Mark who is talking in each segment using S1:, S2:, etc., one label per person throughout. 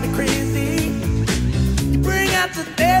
S1: me crazy. You bring out the devil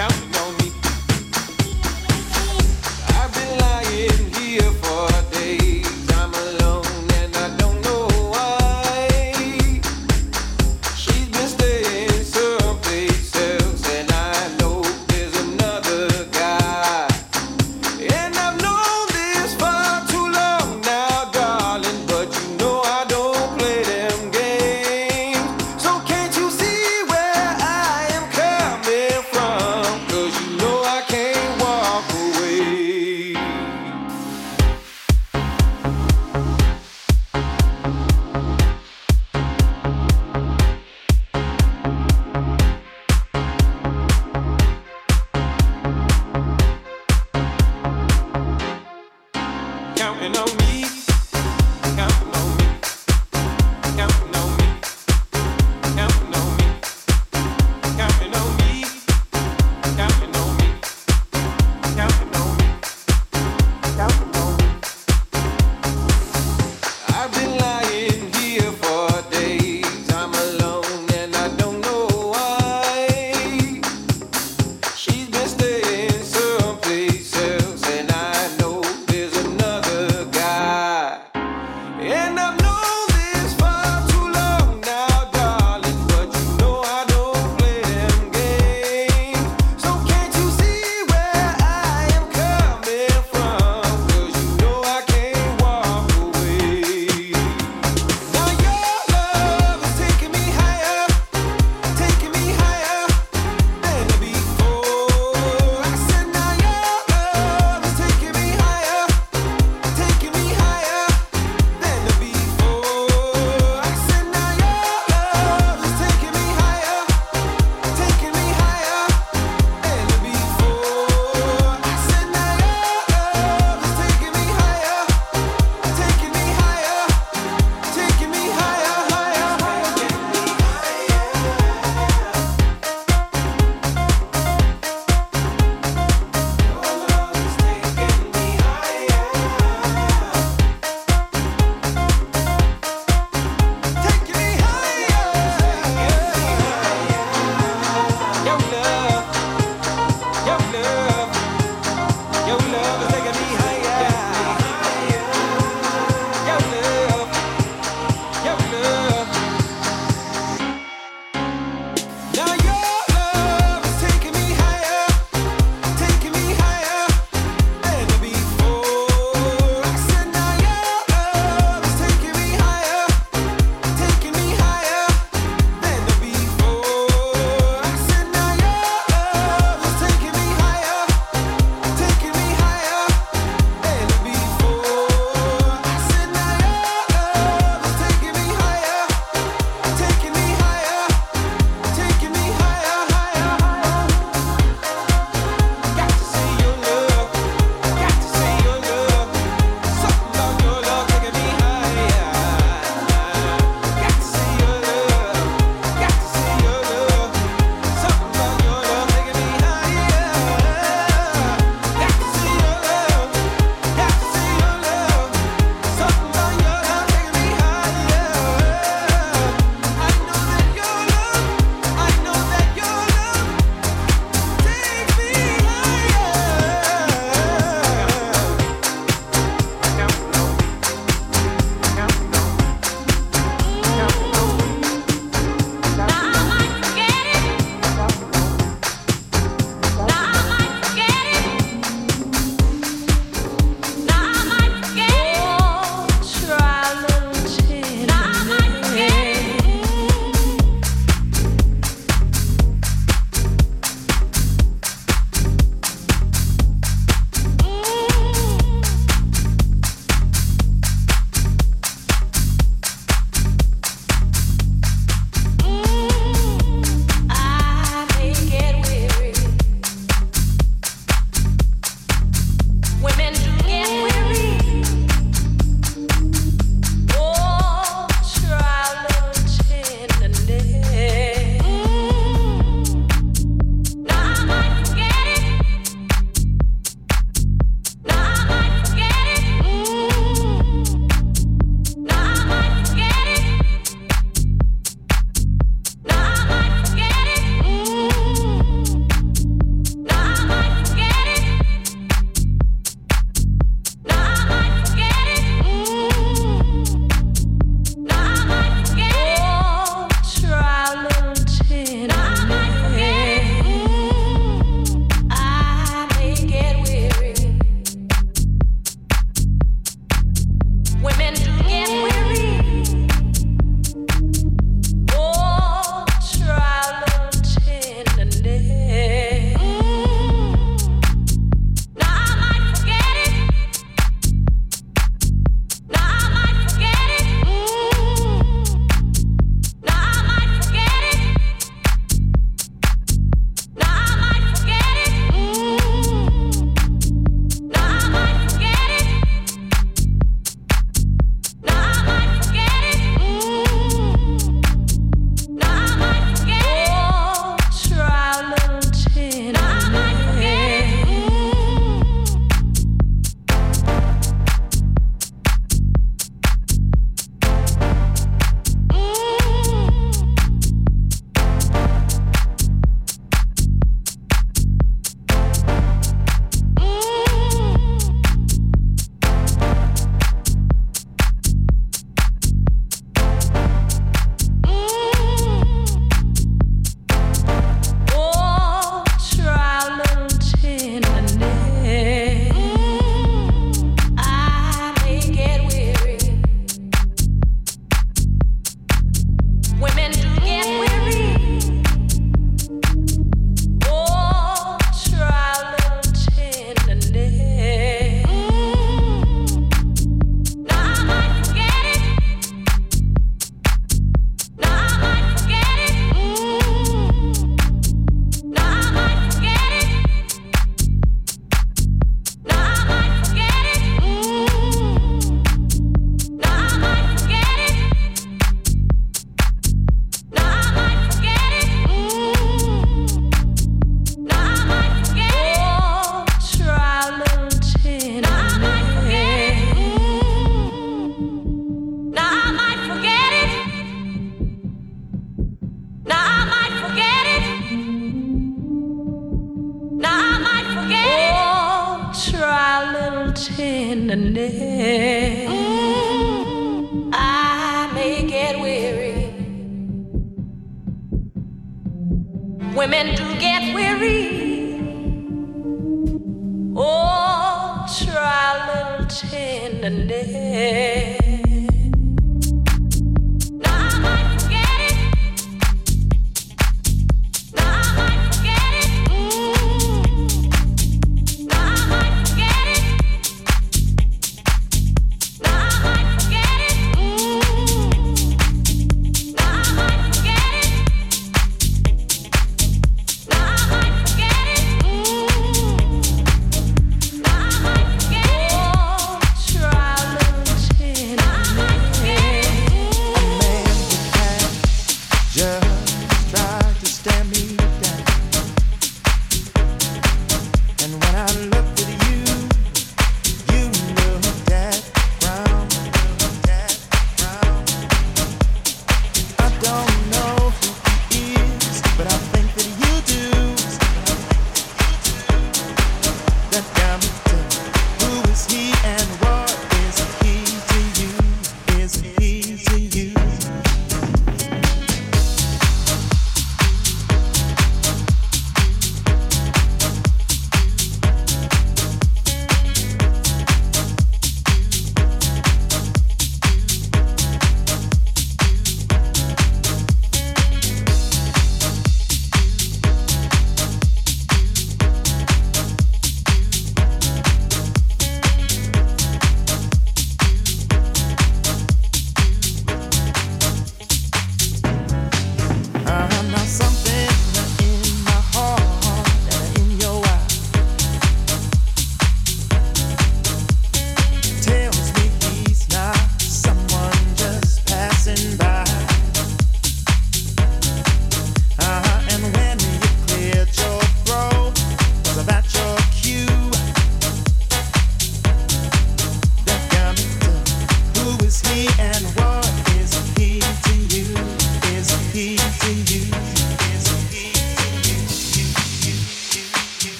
S2: Count.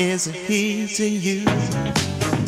S2: Is it he to you?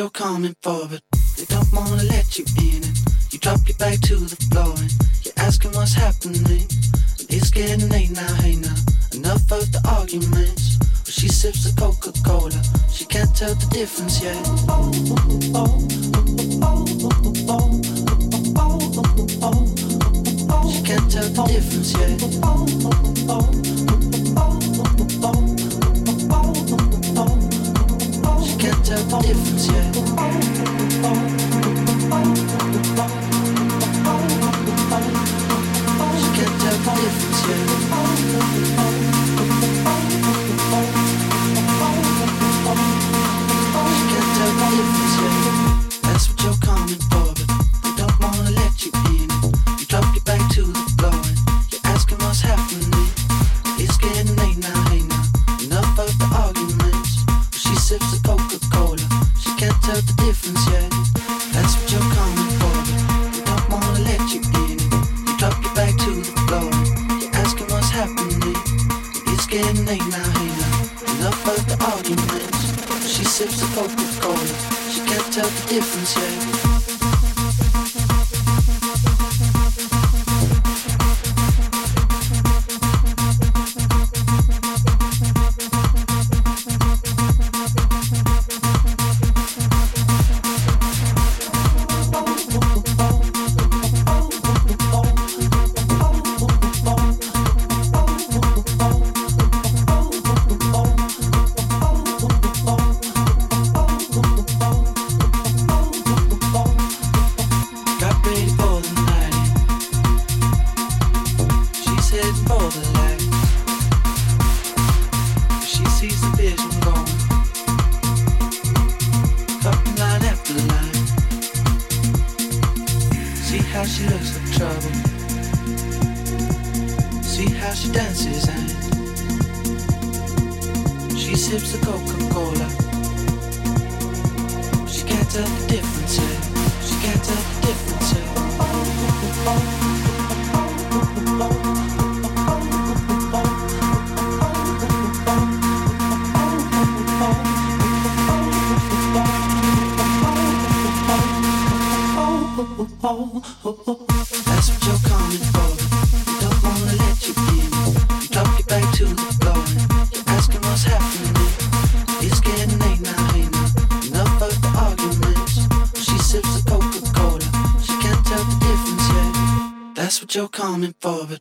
S2: You're
S3: coming for, of trouble. See how she dances and she sips the Coca-Cola. She can't tell the difference. She can't tell the difference. That's what you're coming for. You don't wanna let you in. You drop your back to the floor. You're asking what's happening. It's getting late now. Enough of the arguments. She sips the Coca-Cola. She can't tell the difference yet. That's what you're coming for, but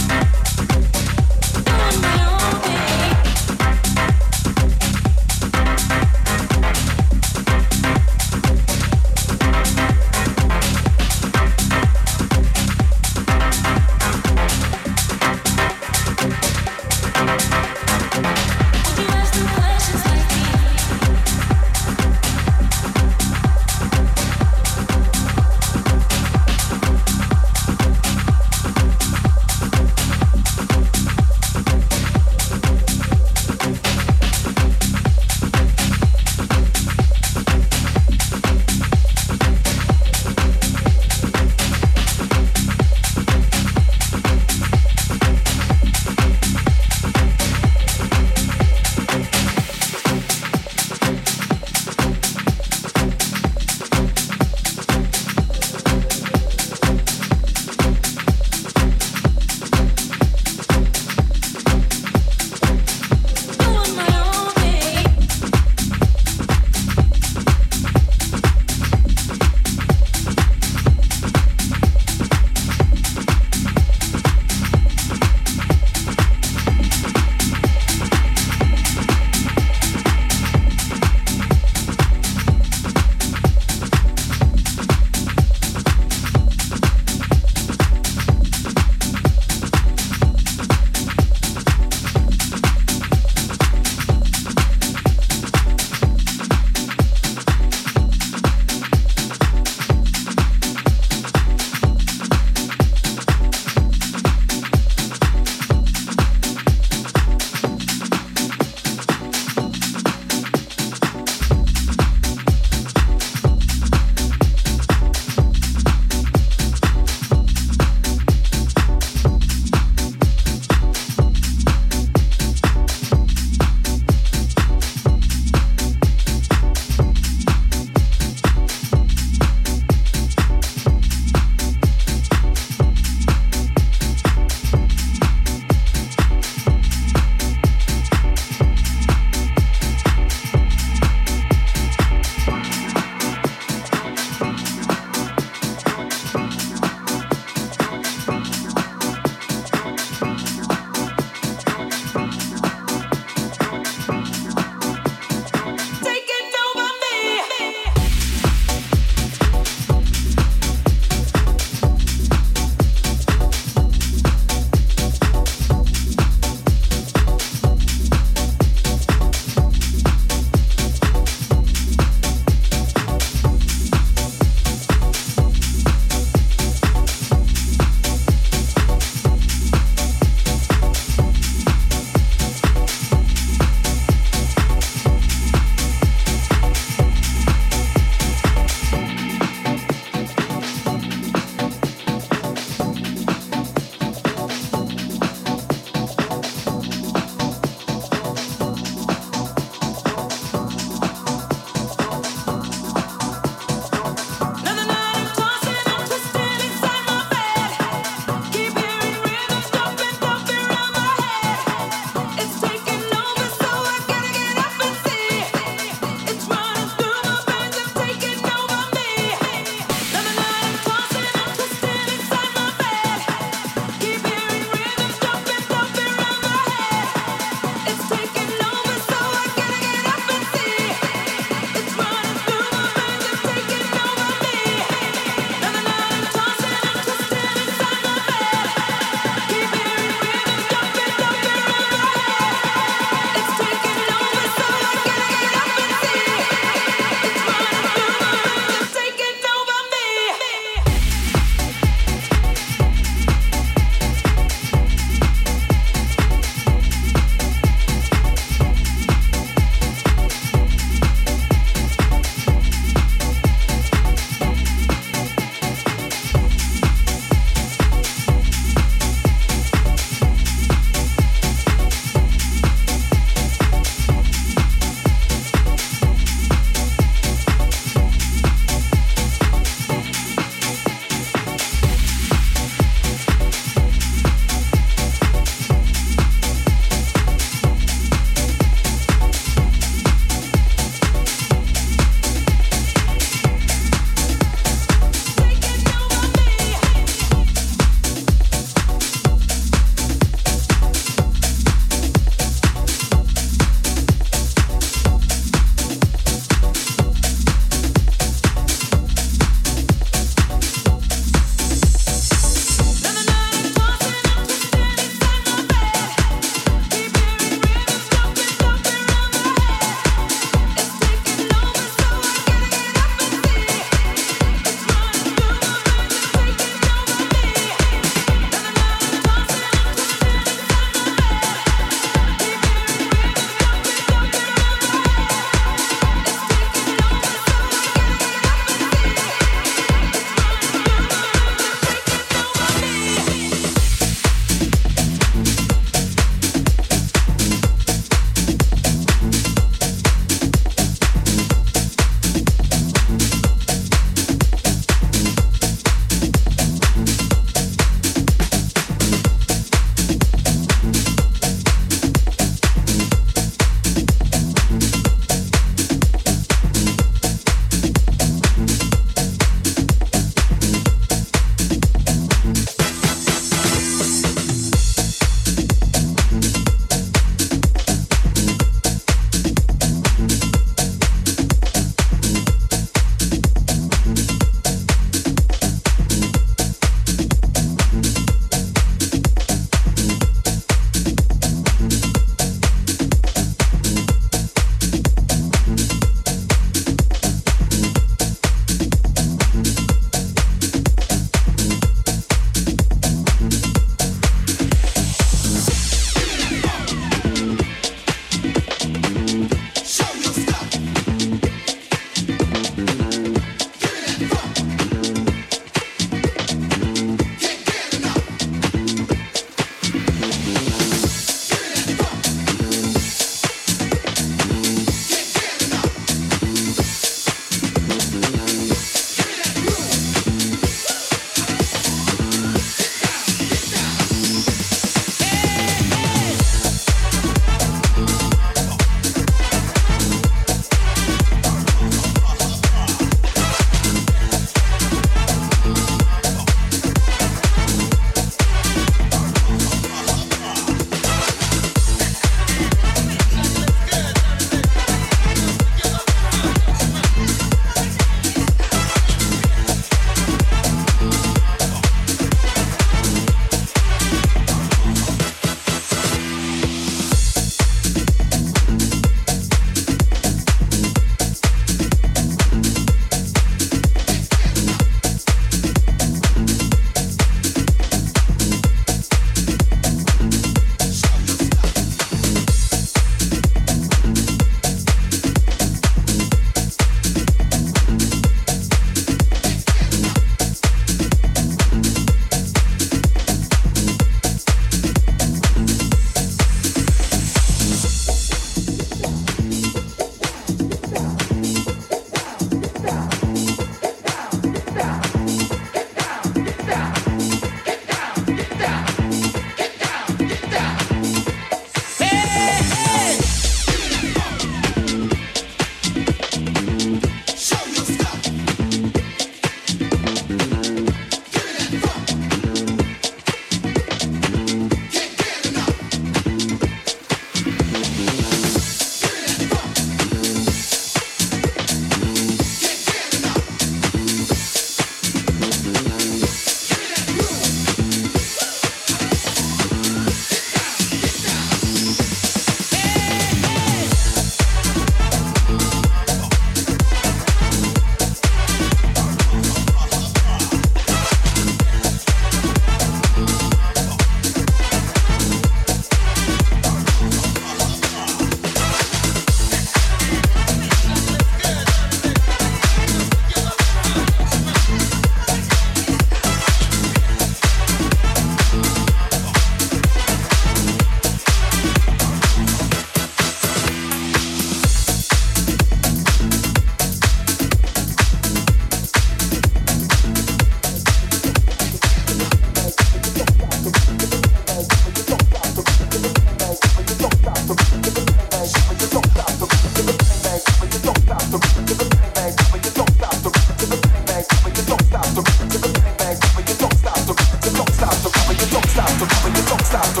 S4: stop, the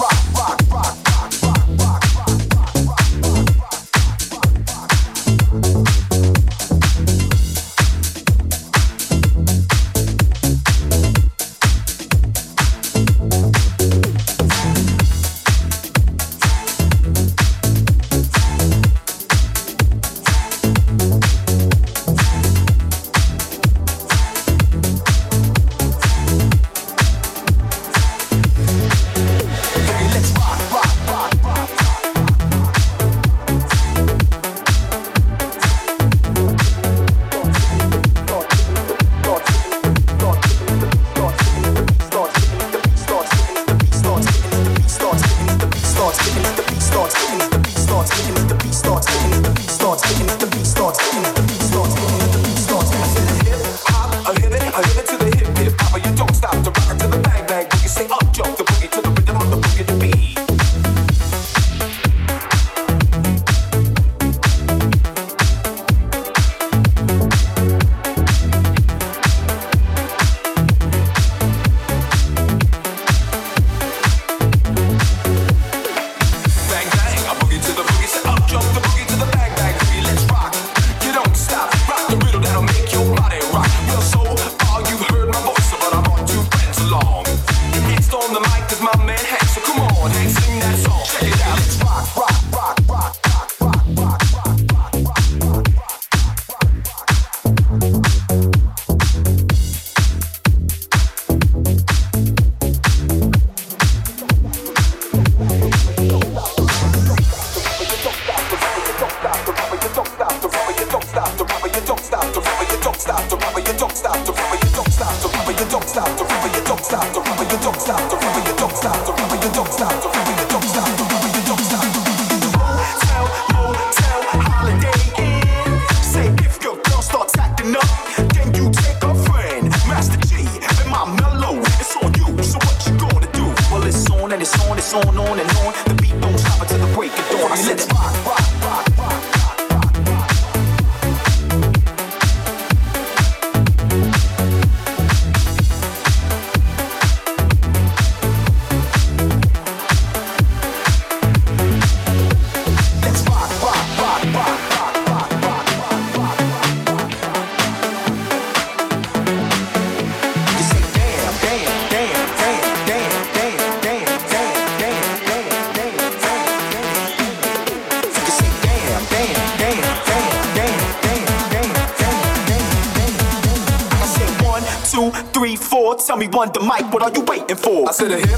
S4: rubber, on the
S5: mic, what are you waiting for?
S4: I said a hip